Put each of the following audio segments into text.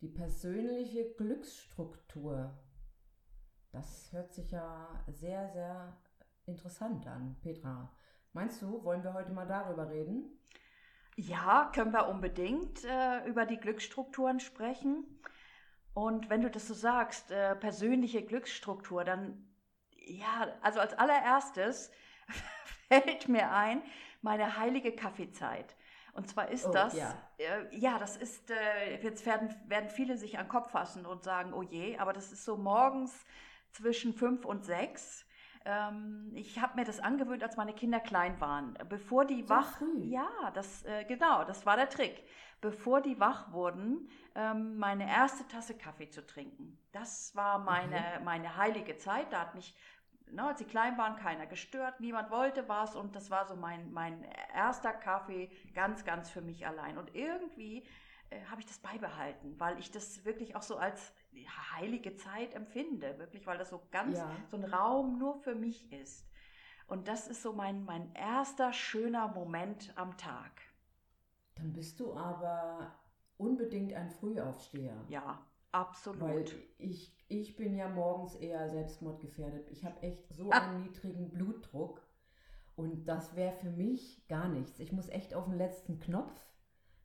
Die persönliche Glücksstruktur. Das hört sich ja sehr, sehr interessant an, Petra. Meinst du, wollen wir heute mal darüber reden? Ja, können wir unbedingt äh, über die Glücksstrukturen sprechen. Und wenn du das so sagst, äh, persönliche Glücksstruktur, dann, ja, also als allererstes fällt mir ein, meine heilige Kaffeezeit. Und zwar ist Oh, das, ja. äh, ja, das ist, äh, jetzt werden, werden viele sich an den Kopf fassen und sagen, oh je, aber das ist so morgens zwischen fünf und sechs. Ähm, ich habe mir das angewöhnt, als meine Kinder klein waren. Bevor die So wach, früh? ja, das äh, genau, das war der Trick. Bevor die wach wurden, ähm, meine erste Tasse Kaffee zu trinken. Das war meine, meine heilige Zeit. Da hat mich, ne, als sie klein waren, keiner gestört, niemand wollte was und das war so mein, mein erster Kaffee, ganz, ganz für mich allein. Und irgendwie äh, habe ich das beibehalten, weil ich das wirklich auch so als heilige Zeit empfinde, wirklich, weil das so ganz Ja. so ein Raum nur für mich ist. Und das ist so mein, mein erster schöner Moment am Tag. Dann bist du aber unbedingt ein Frühaufsteher. Ja, Weil absolut. ich, ich bin ja morgens eher selbstmordgefährdet. Ich habe echt so Ah. einen niedrigen Blutdruck. Und das wäre für mich gar nichts. Ich muss echt auf den letzten Knopf.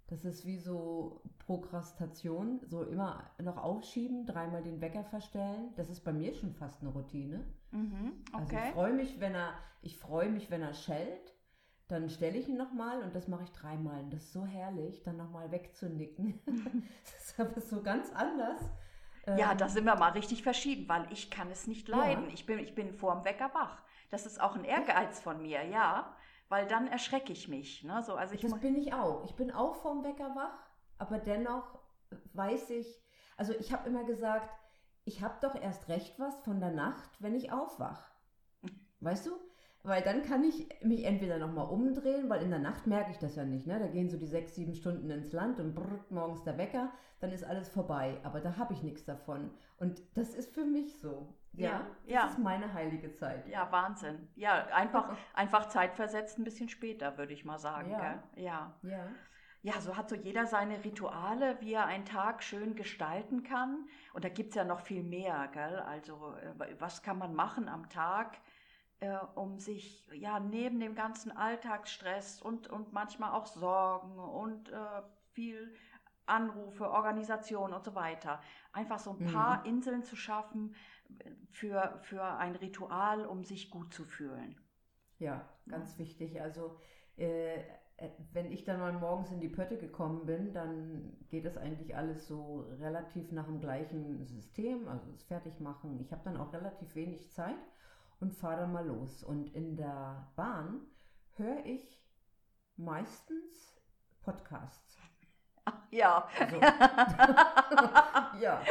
Das ist wie so Prokrastation. So immer noch aufschieben, dreimal den Wecker verstellen. Das ist bei mir schon fast eine Routine. Mhm, Also ich okay. freue mich, wenn er, ich freue mich, wenn er schellt. Dann stelle ich ihn nochmal und das mache ich dreimal. Und das ist so herrlich, dann nochmal wegzunicken. das ist aber so ganz anders. ja, Ähm, da sind wir mal richtig verschieden, weil ich kann es nicht leiden. Ja. Ich, bin, ich bin vorm Wecker wach. Das ist auch ein Ehrgeiz von mir, ja. Weil dann erschrecke ich mich. Ne? So, also ich Das bin ich auch. Ich bin auch vorm Wecker wach, aber dennoch weiß ich, also ich habe immer gesagt, ich habe doch erst recht was von der Nacht, wenn ich aufwach. Weißt du? Weil dann kann ich mich entweder nochmal umdrehen, weil in der Nacht merke ich das ja nicht. Ne? Da gehen so die sechs, sieben Stunden ins Land und brrrt morgens der Wecker, dann ist alles vorbei. Aber da habe ich nichts davon. Und das ist für mich so. Ja, Ja, das ja. ist meine heilige Zeit. Ja, Wahnsinn. Ja, einfach, einfach zeitversetzt ein bisschen später, würde ich mal sagen. Ja. Gell? ja. Ja. Ja, so hat so jeder seine Rituale, wie er einen Tag schön gestalten kann. Und da gibt es ja noch viel mehr, gell? Also, äh, was kann man machen am Tag, äh, um sich ja neben dem ganzen Alltagsstress und, und manchmal auch Sorgen und äh, viel Anrufe, Organisation und so weiter, einfach so ein Mhm. paar Inseln zu schaffen für, für ein Ritual, um sich gut zu fühlen. Ja, ganz wichtig. Also, äh, äh, wenn ich dann mal morgens in die Pötte gekommen bin, dann geht das eigentlich alles so relativ nach dem gleichen System, also das Fertigmachen. Ich habe dann auch relativ wenig Zeit und fahre dann mal los. Und in der Bahn höre ich meistens Podcasts. Ja. Also, ja,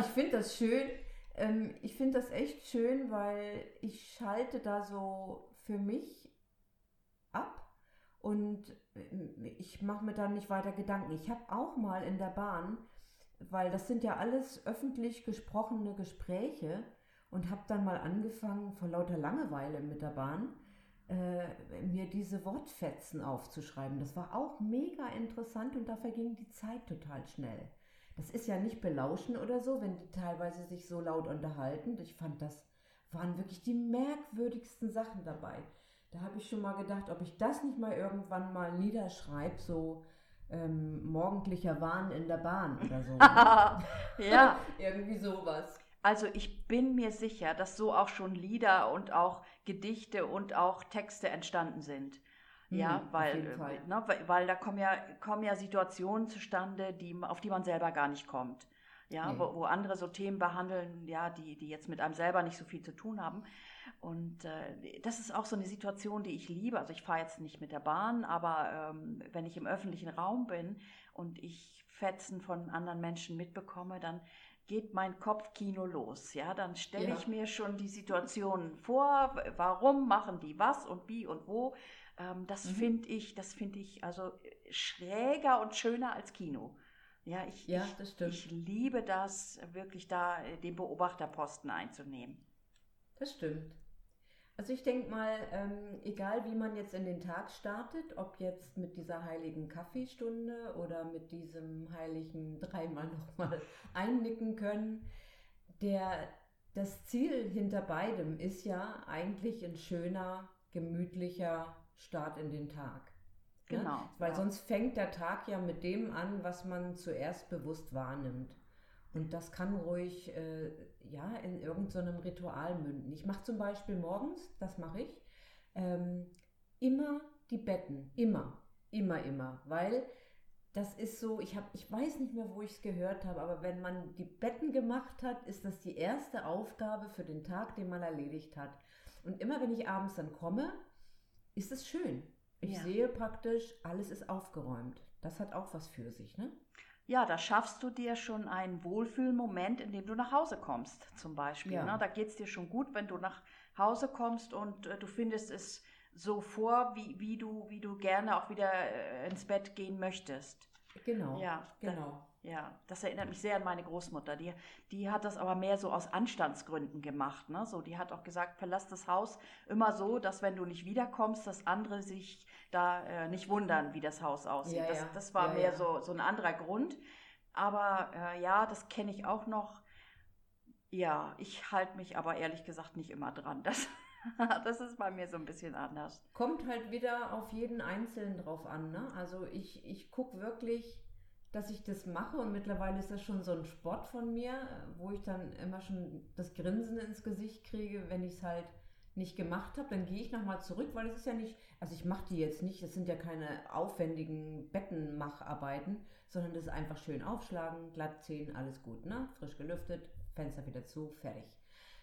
ich finde das schön. Ähm, ich finde das echt schön, weil ich schalte da so für mich ab und ähm, ich mache mir da nicht weiter Gedanken. Ich habe auch mal in der Bahn, weil das sind ja alles öffentlich gesprochene Gespräche und habe dann mal angefangen, vor lauter Langeweile mit der Bahn, äh, mir diese Wortfetzen aufzuschreiben. Das war auch mega interessant und da verging die Zeit total schnell. Das ist ja nicht belauschen oder so, wenn die teilweise sich so laut unterhalten. Ich fand, das waren wirklich die merkwürdigsten Sachen dabei. Da habe ich schon mal gedacht, ob ich das nicht mal irgendwann mal niederschreibe, so ähm, morgendlicher Wahn in der Bahn oder so. ne? ja. Irgendwie sowas. Also ich bin mir sicher, dass so auch schon Lieder und auch Gedichte und auch Texte entstanden sind. Ja, Hm, auf weil, äh, ne, weil, weil da kommen ja, kommen ja Situationen zustande, die, auf die man selber gar nicht kommt. Ja, Nee. wo, wo andere so Themen behandeln, ja, die, die jetzt mit einem selber nicht so viel zu tun haben. Und äh, das ist auch so eine Situation, die ich liebe. Also ich fahre jetzt nicht mit der Bahn, aber ähm, wenn ich im öffentlichen Raum bin und ich Fetzen von anderen Menschen mitbekomme, dann geht mein Kopfkino los. Ja, dann stelle Ja. ich mir schon die Situation vor, warum machen die was und wie und wo. Ähm, das Mhm. finde ich, das finde ich also äh, schräger und schöner als Kino. Ja, ich, Ja, ich, ich liebe das, wirklich da äh, den Beobachterposten einzunehmen. Das stimmt. Also ich denke mal, ähm, egal wie man jetzt in den Tag startet, ob jetzt mit dieser heiligen Kaffeestunde oder mit diesem heiligen dreimal nochmal einnicken können, der, das Ziel hinter beidem ist ja eigentlich ein schöner, gemütlicher Start in den Tag. Ne? Genau, Weil ja. sonst fängt der Tag ja mit dem an, was man zuerst bewusst wahrnimmt. Und das kann ruhig äh, ja, in irgendeinem Ritual münden. Ich mache zum Beispiel morgens, das mache ich, ähm, immer die Betten. Immer, immer, immer. Weil das ist so, ich, hab, ich weiß nicht mehr, wo ich es gehört habe, aber wenn man die Betten gemacht hat, ist das die erste Aufgabe für den Tag, den man erledigt hat. Und immer wenn ich abends dann komme, ist es schön. Ich Ja. sehe praktisch, alles ist aufgeräumt. Das hat auch was für sich, ne? Ja, da schaffst du dir schon einen Wohlfühlmoment, in dem du nach Hause kommst, zum Beispiel. Ja. Ne? Da geht es dir schon gut, wenn du nach Hause kommst und äh, du findest es so vor, wie, wie, du, wie du gerne auch wieder äh, ins Bett gehen möchtest. Genau. Ja, da- genau. Ja, das erinnert mich sehr an meine Großmutter. Die, die hat das aber mehr so aus Anstandsgründen gemacht. Ne? So, die hat auch gesagt, verlass das Haus immer so, dass wenn du nicht wiederkommst, dass andere sich da äh, nicht wundern, wie das Haus aussieht. Ja, das, das war Ja, mehr ja. So, so ein anderer Grund. Aber äh, ja, das kenne ich auch noch. Ja, ich halte mich aber ehrlich gesagt nicht immer dran. Das, das ist bei mir so ein bisschen anders. Kommt halt wieder auf jeden Einzelnen drauf an. Ne? Also ich, ich gucke wirklich, dass ich das mache und mittlerweile ist das schon so ein Sport von mir, wo ich dann immer schon das Grinsen ins Gesicht kriege, wenn ich es halt nicht gemacht habe, dann gehe ich nochmal zurück, weil es ist ja nicht, also ich mache die jetzt nicht, das sind ja keine aufwendigen Bettenmacharbeiten, sondern das ist einfach schön aufschlagen, glatt ziehen, alles gut, ne? Frisch gelüftet, Fenster wieder zu, fertig.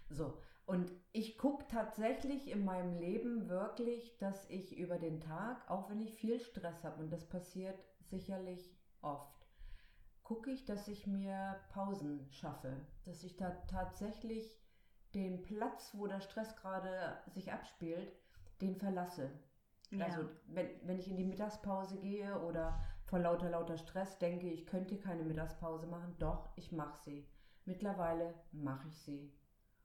So, und ich gucke tatsächlich in meinem Leben wirklich, dass ich über den Tag, auch wenn ich viel Stress habe, und das passiert sicherlich oft, gucke ich, dass ich mir Pausen schaffe, dass ich da tatsächlich den Platz, wo der Stress gerade sich abspielt, den verlasse. Ja. Also wenn, wenn ich in die Mittagspause gehe oder vor lauter, lauter Stress denke, ich könnte keine Mittagspause machen, doch, ich mache sie. Mittlerweile mache ich sie.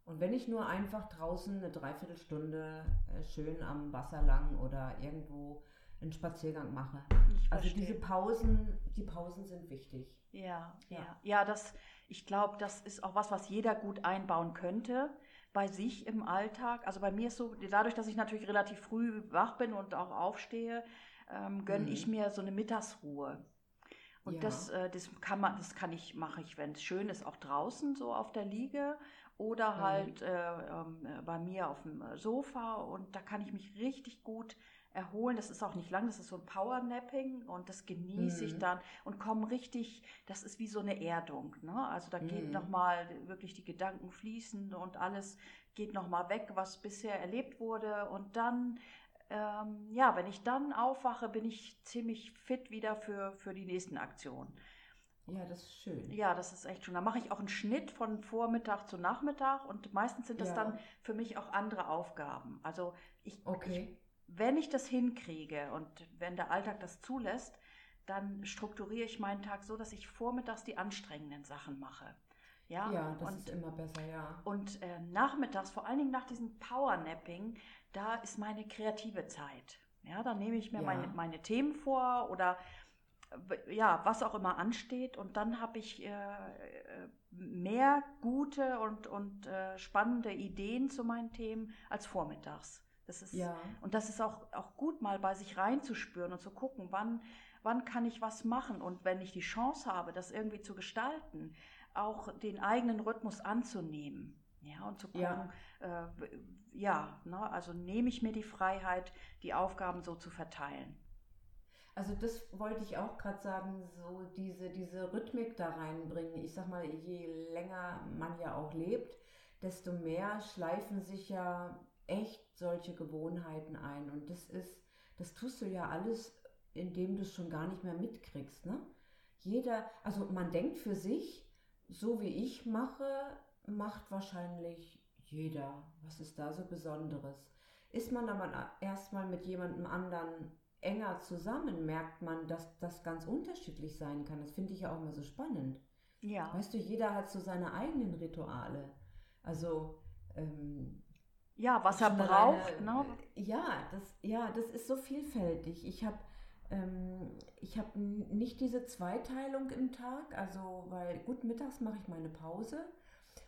Und wenn ich nur einfach draußen eine Dreiviertelstunde äh, schön am Wasser lang oder irgendwo einen Spaziergang mache. Also diese Pausen, die Pausen sind wichtig. Ja, ja, Ja. ja, das, ich glaube, das ist auch was, was jeder gut einbauen könnte bei sich im Alltag. Also bei mir ist so, dadurch, dass ich natürlich relativ früh wach bin und auch aufstehe, ähm, gönne Mhm. ich mir so eine Mittagsruhe. Und Ja. das, äh, das kann man, das kann ich, mache ich, wenn es schön ist, auch draußen so auf der Liege oder Mhm. halt äh, ähm, äh, bei mir auf dem äh, Sofa und da kann ich mich richtig gut erholen. Das ist auch nicht lang, das ist so ein Powernapping und das genieße ich Mhm. dann und komme richtig, das ist wie so eine Erdung. Ne? Also da geht Mhm. nochmal wirklich die Gedanken fließen und alles geht nochmal weg, was bisher erlebt wurde. Und dann, ähm, ja, wenn ich dann aufwache, bin ich ziemlich fit wieder für, für die nächsten Aktionen. Ja, das ist schön. Ja, das ist echt schön. Da mache ich auch einen Schnitt von Vormittag zu Nachmittag und meistens sind das Ja. dann für mich auch andere Aufgaben. Also ich, ich Okay. Wenn ich das hinkriege und wenn der Alltag das zulässt, dann strukturiere ich meinen Tag so, dass ich vormittags die anstrengenden Sachen mache. Ja, Ja, das und, ist immer besser, ja. und äh, nachmittags, vor allen Dingen nach diesem Powernapping, da ist meine kreative Zeit. Ja, da nehme ich mir Ja. meine, meine Themen vor oder ja, was auch immer ansteht und dann habe ich äh, mehr gute und, und äh, spannende Ideen zu meinen Themen als vormittags. Das ist, Ja. und das ist auch, auch gut, mal bei sich reinzuspüren und zu gucken, wann, wann kann ich was machen. Und wenn ich die Chance habe, das irgendwie zu gestalten, auch den eigenen Rhythmus anzunehmen. Ja, und zu gucken, Ja. äh, ja, ne, also nehme ich mir die Freiheit, die Aufgaben so zu verteilen. Also das wollte ich auch gerade sagen, so diese, diese Rhythmik da reinbringen. Ich sag mal, je länger man ja auch lebt, desto mehr schleifen sich ja echt solche Gewohnheiten ein. Und das ist, das tust du ja alles, indem du es schon gar nicht mehr mitkriegst. Ne? Jeder, also man denkt für sich, so wie ich mache, macht wahrscheinlich jeder. Was ist da so Besonderes? Ist man aber erstmal mit jemandem anderen enger zusammen, merkt man, dass das ganz unterschiedlich sein kann. Das finde ich ja auch immer so spannend. Ja. Weißt du, jeder hat so seine eigenen Rituale. Also ähm, ja, was er braucht. alleine- Ne? Ja, das, ja, das ist so vielfältig. Ich habe ähm, ich habe nicht diese Zweiteilung im Tag, also weil gut mittags mache ich meine Pause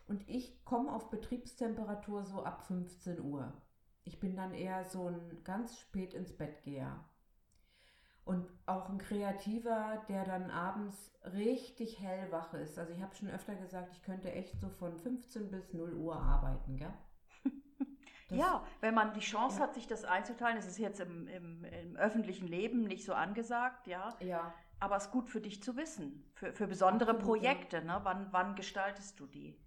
und ich komme auf Betriebstemperatur so ab 15 Uhr. Ich bin dann eher so ein ganz spät ins Bett geher. Und auch ein Kreativer, der dann abends richtig hellwach ist. Also ich habe schon öfter gesagt, ich könnte echt so von 15 bis 0 Uhr arbeiten, gell? Ja, wenn man die Chance Ja. hat, sich das einzuteilen, das ist jetzt im, im, im öffentlichen Leben nicht so angesagt, ja. Ja, Aber es ist gut für dich zu wissen, für, für besondere Absolut, ja. Projekte, ne? Wann, wann gestaltest du die?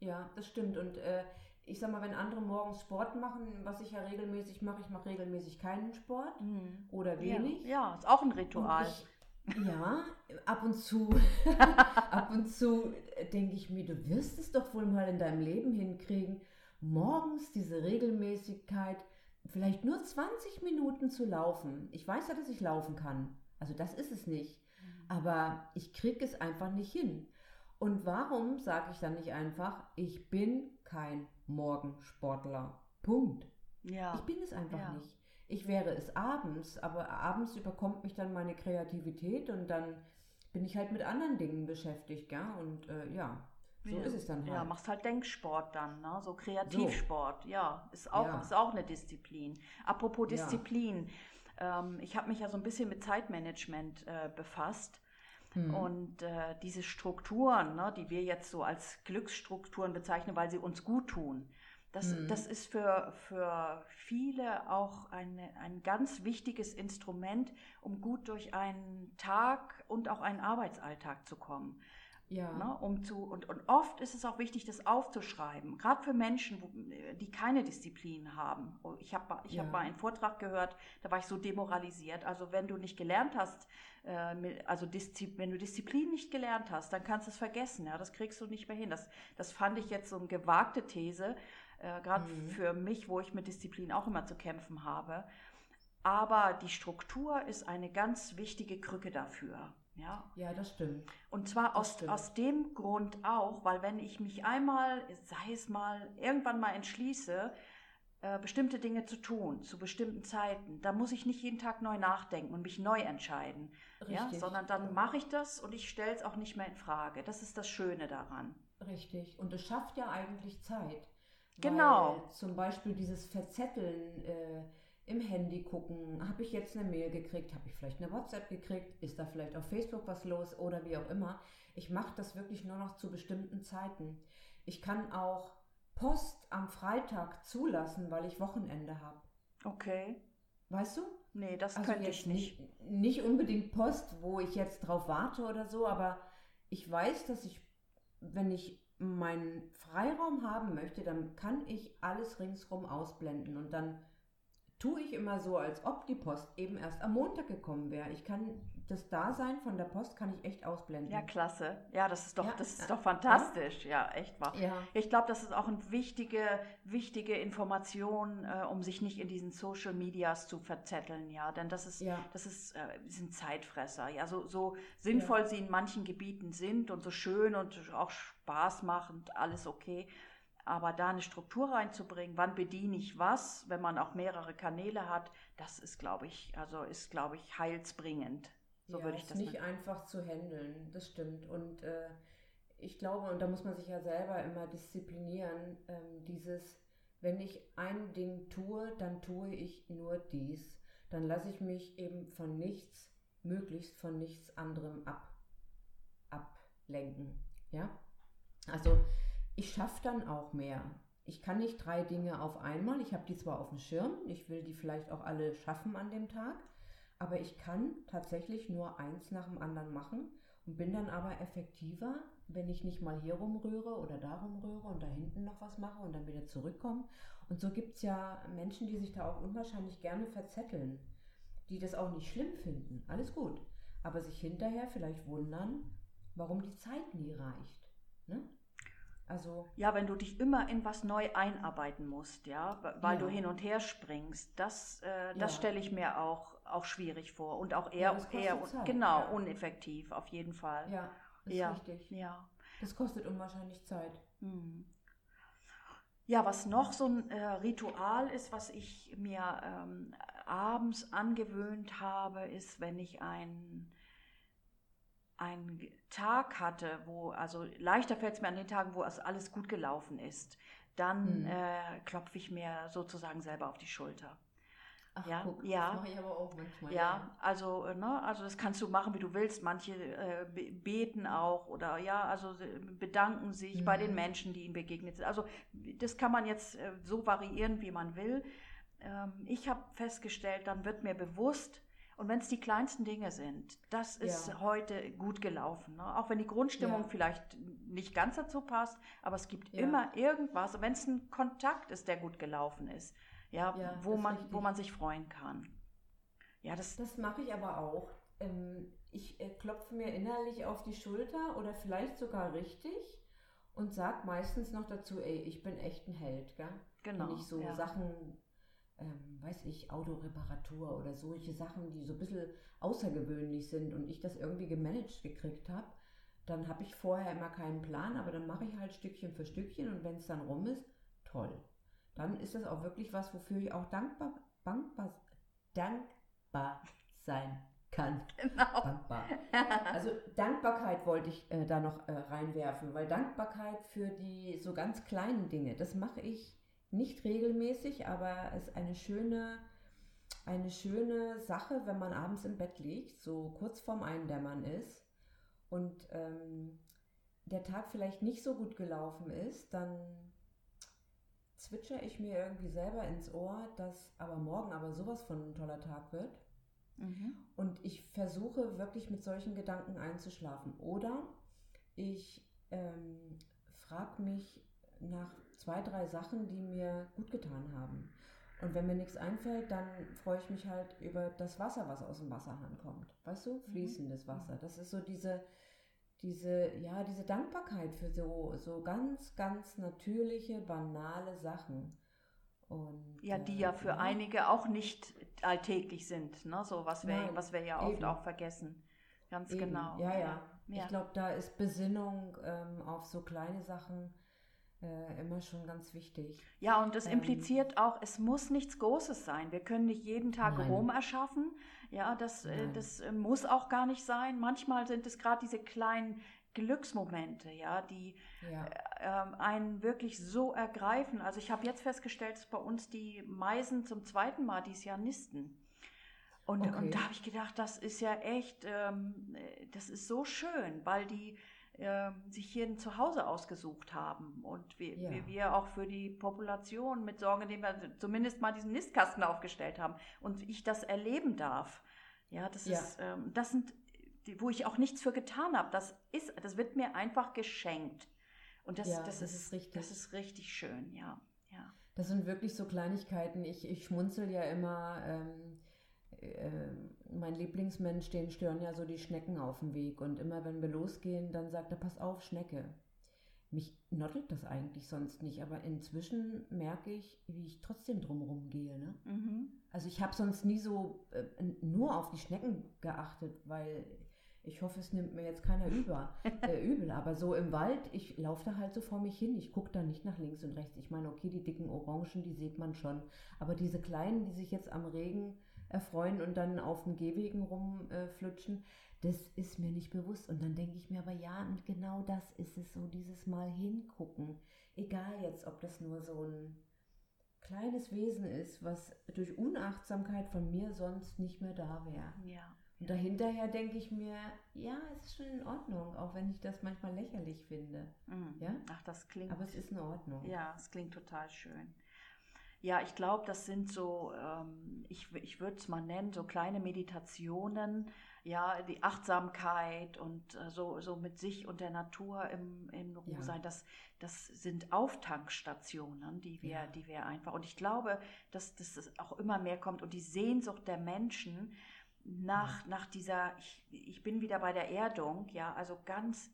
Ja, das stimmt. Und äh, ich sag mal, wenn andere morgens Sport machen, was ich ja regelmäßig mache, ich mache regelmäßig keinen Sport oder wenig. Ja, ja, ist auch ein Ritual. Ich, ja, ab und zu, ab und zu denke ich mir, du wirst es doch wohl mal in deinem Leben hinkriegen, morgens diese Regelmäßigkeit, vielleicht nur 20 Minuten zu laufen. Ich weiß ja, dass ich laufen kann. Also das ist es nicht. Aber ich kriege es einfach nicht hin. Und warum sage ich dann nicht einfach, ich bin kein Morgensportler? Punkt. ja. Ich bin es einfach Ja. nicht. Ich wäre es abends, aber abends überkommt mich dann meine Kreativität und dann bin ich halt mit anderen Dingen beschäftigt, ja. Und äh, ja, so Ja. ist es dann halt. Ja, machst halt Denksport dann, ne? so Kreativsport. Ja, ist auch, Ja. ist auch eine Disziplin. Apropos Ja. Disziplin, ähm, ich habe mich ja so ein bisschen mit Zeitmanagement äh, befasst. Hm. Und äh, diese Strukturen, ne, die wir jetzt so als Glücksstrukturen bezeichnen, weil sie uns gut tun, das, Mhm. das ist für, für viele auch eine, ein ganz wichtiges Instrument, um gut durch einen Tag und auch einen Arbeitsalltag zu kommen. Ja. Ne, um zu, und, und oft ist es auch wichtig, das aufzuschreiben, gerade für Menschen, wo, die keine Disziplin haben. Oh, Ich habe ich Ja. hab mal einen Vortrag gehört, da war ich so demoralisiert. Also wenn du nicht gelernt hast, äh, also Diszi wenn du Disziplin nicht gelernt hast, dann kannst du es vergessen. Ja, das kriegst du nicht mehr hin. Das, das fand ich jetzt so eine gewagte These, äh, gerade Mhm. für mich, wo ich mit Disziplin auch immer zu kämpfen habe. Aber die Struktur ist eine ganz wichtige Krücke dafür. Ja, ja, das stimmt. und zwar aus, stimmt. aus dem Grund auch, weil wenn ich mich einmal, sei es mal, irgendwann mal entschließe, äh, bestimmte Dinge zu tun, zu bestimmten Zeiten, da muss ich nicht jeden Tag neu nachdenken und mich neu entscheiden. Ja, Richtig. sondern dann mache ich das und ich stelle es auch nicht mehr in Frage. Das ist das Schöne daran. Richtig. Und es schafft ja eigentlich Zeit. Genau. Weil zum Beispiel dieses Verzetteln äh, im Handy gucken, habe ich jetzt eine Mail gekriegt, habe ich vielleicht eine WhatsApp gekriegt, ist da vielleicht auf Facebook was los oder wie auch immer. Ich mache das wirklich nur noch zu bestimmten Zeiten. Ich kann auch Post am Freitag zulassen, weil ich Wochenende habe. Okay. Weißt du? Nee, das Also könnte ich jetzt nicht. Nicht unbedingt Post, wo ich jetzt drauf warte oder so, aber ich weiß, dass ich, wenn ich meinen Freiraum haben möchte, dann kann ich alles ringsrum ausblenden und dann tue ich immer so, als ob die Post eben erst am Montag gekommen wäre. Ich kann das Dasein von der Post kann ich echt ausblenden. Ja, klasse. Ja, das ist doch, Ja, das ist ja. doch fantastisch. Ja, echt wahr. Ja. Ich glaube, das ist auch eine wichtige, wichtige Information, äh, um sich nicht in diesen Social Medias zu verzetteln, ja. Denn das ist, Ja. das ist, äh, sind Zeitfresser. Ja, so, so sinnvoll sie in manchen Gebieten sind und so schön und auch Spaß machend, alles okay. Aber da eine Struktur reinzubringen, wann bediene ich was, wenn man auch mehrere Kanäle hat, das ist, glaube ich, also ist, glaube ich, heilsbringend. So ja, würde ich ist das nicht nennen. einfach zu handeln, das stimmt. Und äh, ich glaube, und da muss man sich ja selber immer disziplinieren, ähm, dieses, wenn ich ein Ding tue, dann tue ich nur dies. Dann lasse ich mich eben von nichts, möglichst von nichts anderem ab, ablenken. Ja? Also ich schaffe dann auch mehr. Ich kann nicht drei Dinge auf einmal. Ich habe die zwar auf dem Schirm, ich will die vielleicht auch alle schaffen an dem Tag, Aber ich kann tatsächlich nur eins nach dem anderen machen und bin dann aber effektiver, wenn ich nicht mal hier rumrühre oder da rumrühre und da hinten noch was mache und dann wieder zurückkomme. Und so gibt es ja Menschen, die sich da auch unwahrscheinlich gerne verzetteln, die das auch nicht schlimm finden. Alles gut. Aber sich hinterher vielleicht wundern, warum die Zeit nie reicht. Ne? Also Ja, wenn du dich immer in was neu einarbeiten musst, ja, weil Ja. du hin und her springst, das, äh, das Ja. stelle ich mir auch, auch schwierig vor und auch Ja, eher, kostet eher Zeit, genau, ja. uneffektiv auf jeden Fall. ja, ist ja, richtig. ja. Das kostet unwahrscheinlich Zeit. Hm. Ja, was noch so ein äh, Ritual ist, was ich mir ähm, abends angewöhnt habe, ist, wenn ich ein einen Tag hatte, wo, also leichter fällt es mir an den Tagen, wo es alles gut gelaufen ist, dann Mhm. äh, klopfe ich mir sozusagen selber auf die Schulter. Ach, Ja, guck, ja. das mache ich aber auch manchmal. Ja, also, äh, ne, also das kannst du machen, wie du willst. Manche äh, be- beten auch oder ja, also äh, bedanken sich bei den Mhm. Menschen, die ihnen begegnet sind. Also das kann man jetzt äh, so variieren, wie man will. Ähm, ich habe festgestellt, dann wird mir bewusst, und wenn es die kleinsten Dinge sind, das ist Ja. heute gut gelaufen. Ne? Auch wenn die Grundstimmung Ja. vielleicht nicht ganz dazu passt, aber es gibt Ja. immer irgendwas, wenn es ein Kontakt ist, der gut gelaufen ist, ja, wo, man, wo richtig. man sich freuen kann. Ja, das, Das mache ich aber auch. Ähm, ich äh, klopfe mir innerlich auf die Schulter oder vielleicht sogar richtig und sage meistens noch dazu, ey, ich bin echt ein Held, gell? genau. Wenn ich so ja. Sachen, ähm, weiß ich, Autoreparatur oder solche Sachen, die so ein bisschen außergewöhnlich sind und ich das irgendwie gemanagt gekriegt habe, dann habe ich vorher immer keinen Plan, aber dann mache ich halt Stückchen für Stückchen und wenn es dann rum ist, toll. Dann ist das auch wirklich was, wofür ich auch dankbar, dankbar, dankbar sein kann. Genau. Dankbar. Also Dankbarkeit wollte ich äh, da noch äh, reinwerfen, weil Dankbarkeit für die so ganz kleinen Dinge, das mache ich nicht regelmäßig, aber es ist eine schöne, eine schöne Sache, wenn man abends im Bett liegt, so kurz vorm Eindämmern ist und ähm, der Tag vielleicht nicht so gut gelaufen ist, dann zwitscher ich mir irgendwie selber ins Ohr, dass aber morgen aber sowas von ein toller Tag wird. Mhm. Und ich versuche wirklich mit solchen Gedanken einzuschlafen. Oder ich ähm, frage mich nach zwei, drei Sachen, die mir gut getan haben. Und wenn mir nichts einfällt, dann freue ich mich halt über das Wasser, was aus dem Wasserhahn kommt. Weißt du? Fließendes Wasser. Das ist so diese, diese, ja, diese Dankbarkeit für so, so ganz, ganz natürliche, banale Sachen. Und, Ja, die äh, ja für einige auch nicht alltäglich sind, ne? so was wir, Nein, was wir ja oft eben. auch vergessen. Ganz Eben, genau. Ja, ja. ja. Ich glaube, da ist Besinnung ähm, auf so kleine Sachen äh, immer schon ganz wichtig. Ja, und das Ähm, impliziert auch, es muss nichts Großes sein. Wir können nicht jeden Tag Nein. Rom erschaffen. Ja, das, äh, Nein. das äh, muss auch gar nicht sein. Manchmal sind es gerade diese kleinen Glücksmomente, ja, die Ja, ähm, einen wirklich so ergreifen. Also ich habe jetzt festgestellt, dass bei uns die Meisen zum zweiten Mal dieses Jahr nisten. Und, Okay. und da habe ich gedacht, das ist ja echt, ähm, äh, das ist so schön, weil die ähm, sich hier ein Zuhause ausgesucht haben und wir, Ja. wir, wir auch für die Population mit Sorge, indem wir zumindest mal diesen Nistkasten aufgestellt haben und ich das erleben darf. Ja, das Ja. ist, ähm, das sind, die, wo ich auch nichts für getan habe. Das ist, das wird mir einfach geschenkt. Und das, Ja, das, das ist, ist richtig. das ist richtig schön, ja. ja. das sind wirklich so Kleinigkeiten. Ich, ich schmunzel ja immer. Ähm, äh, mein Lieblingsmensch, den stören ja so die Schnecken auf dem Weg. Und immer wenn wir losgehen, dann sagt er, pass auf, Schnecke. Mich nottelt das eigentlich sonst nicht, aber inzwischen merke ich, wie ich trotzdem drumherum gehe. Ne? Mhm. Also ich habe sonst nie so äh, nur auf die Schnecken geachtet, weil ich hoffe, es nimmt mir jetzt keiner über, äh, übel. Aber so im Wald, ich laufe da halt so vor mich hin. Ich gucke da nicht nach links und rechts. Ich meine, okay, die dicken Orangen, die sieht man schon. Aber diese kleinen, die sich jetzt am Regen erfreuen und dann auf den Gehwegen rumflutschen, das ist mir nicht bewusst. Und dann denke ich mir aber, ja, und genau das ist es so, dieses Mal hingucken. Egal jetzt, ob das nur so ein kleines Wesen ist, was durch Unachtsamkeit von mir sonst nicht mehr da wäre. Ja. Und dahinterher denke ich mir, ja, es ist schon in Ordnung, auch wenn ich das manchmal lächerlich finde. Mhm. Ja? Ach, das klingt. Aber es ist in Ordnung. Ja, es klingt total schön. Ja, ich glaube, das sind so, ähm, ich, ich würde es mal nennen, so kleine Meditationen, ja, die Achtsamkeit und äh, so, so mit sich und der Natur im, in Ruhe Ja. sein, das, das sind Auftankstationen, die wir, Ja. die wir einfach, und ich glaube, dass, dass das auch immer mehr kommt und die Sehnsucht der Menschen nach, nach dieser, ich, ich bin wieder bei der Erdung, ja, also ganz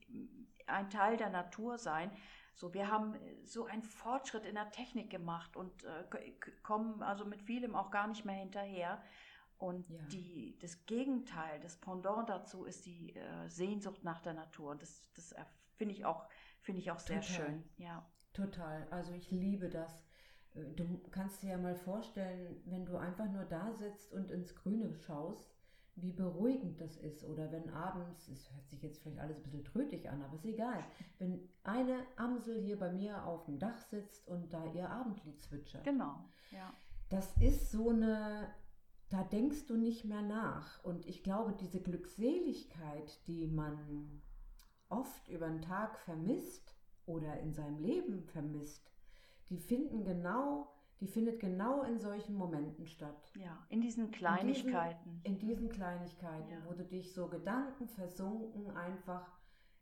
ein Teil der Natur sein. So, wir haben so einen Fortschritt in der Technik gemacht und äh, kommen also mit vielem auch gar nicht mehr hinterher. Und Ja. die, das Gegenteil, das Pendant dazu ist die äh, Sehnsucht nach der Natur. Und das, das äh, finde ich auch, finde ich auch sehr Total. schön. Ja. Total. Also ich liebe das. Äh, Du kannst dir ja mal vorstellen, wenn du einfach nur da sitzt und ins Grüne schaust, wie beruhigend das ist. Oder wenn abends, es hört sich jetzt vielleicht alles ein bisschen trötig an, aber ist egal. Wenn eine Amsel hier bei mir auf dem Dach sitzt und da ihr Abendlied zwitschert. Genau. Ja. Das ist so eine, da denkst du nicht mehr nach. Und ich glaube, diese Glückseligkeit, die man oft über den Tag vermisst oder in seinem Leben vermisst, die finden genau, die findet genau in solchen Momenten statt. ja, in diesen Kleinigkeiten. In diesen Kleinigkeiten, Ja. wo du dich so Gedanken versunken einfach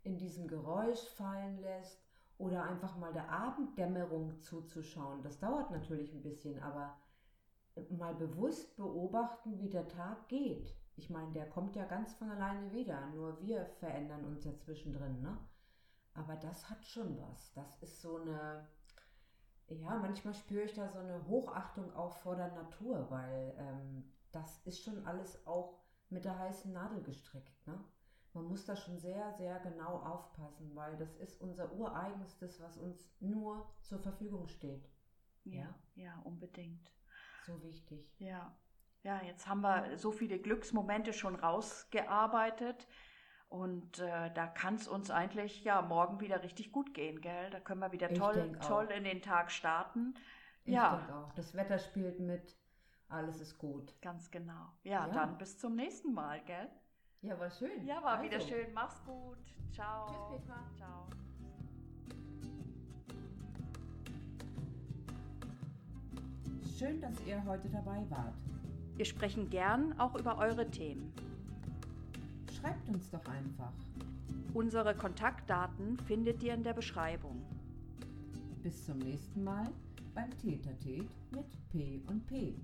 in diesem Geräusch fallen lässt oder einfach mal der Abenddämmerung zuzuschauen. Das dauert natürlich ein bisschen, aber mal bewusst beobachten, wie der Tag geht. Ich meine, der kommt ja ganz von alleine wieder, nur wir verändern uns ja zwischendrin, ne? Aber das hat schon was. Das ist so eine, ja, manchmal spüre ich da so eine Hochachtung auch vor der Natur, weil ähm, das ist schon alles auch mit der heißen Nadel gestrickt, ne? Man muss da schon sehr, sehr genau aufpassen, weil das ist unser ureigenstes, was uns nur zur Verfügung steht. ja, ja, unbedingt. So wichtig. Ja. Ja, jetzt haben wir so viele Glücksmomente schon rausgearbeitet. Und äh, da kann es uns eigentlich ja morgen wieder richtig gut gehen, gell? Da können wir wieder Ich toll, auch. toll in den Tag starten. Ich ja, denke auch. Das Wetter spielt mit, alles ist gut. ganz genau. Ja, Ja. dann bis zum nächsten Mal, gell? Ja, war schön. Ja, war wieder Also, schön. Mach's gut. Ciao. Tschüss, Petra. Ciao. Schön, dass ihr heute dabei wart. Wir sprechen gern auch über eure Themen. Schreibt uns doch einfach. Unsere Kontaktdaten findet ihr in der Beschreibung. Bis zum nächsten Mal beim Tätertät mit P und P.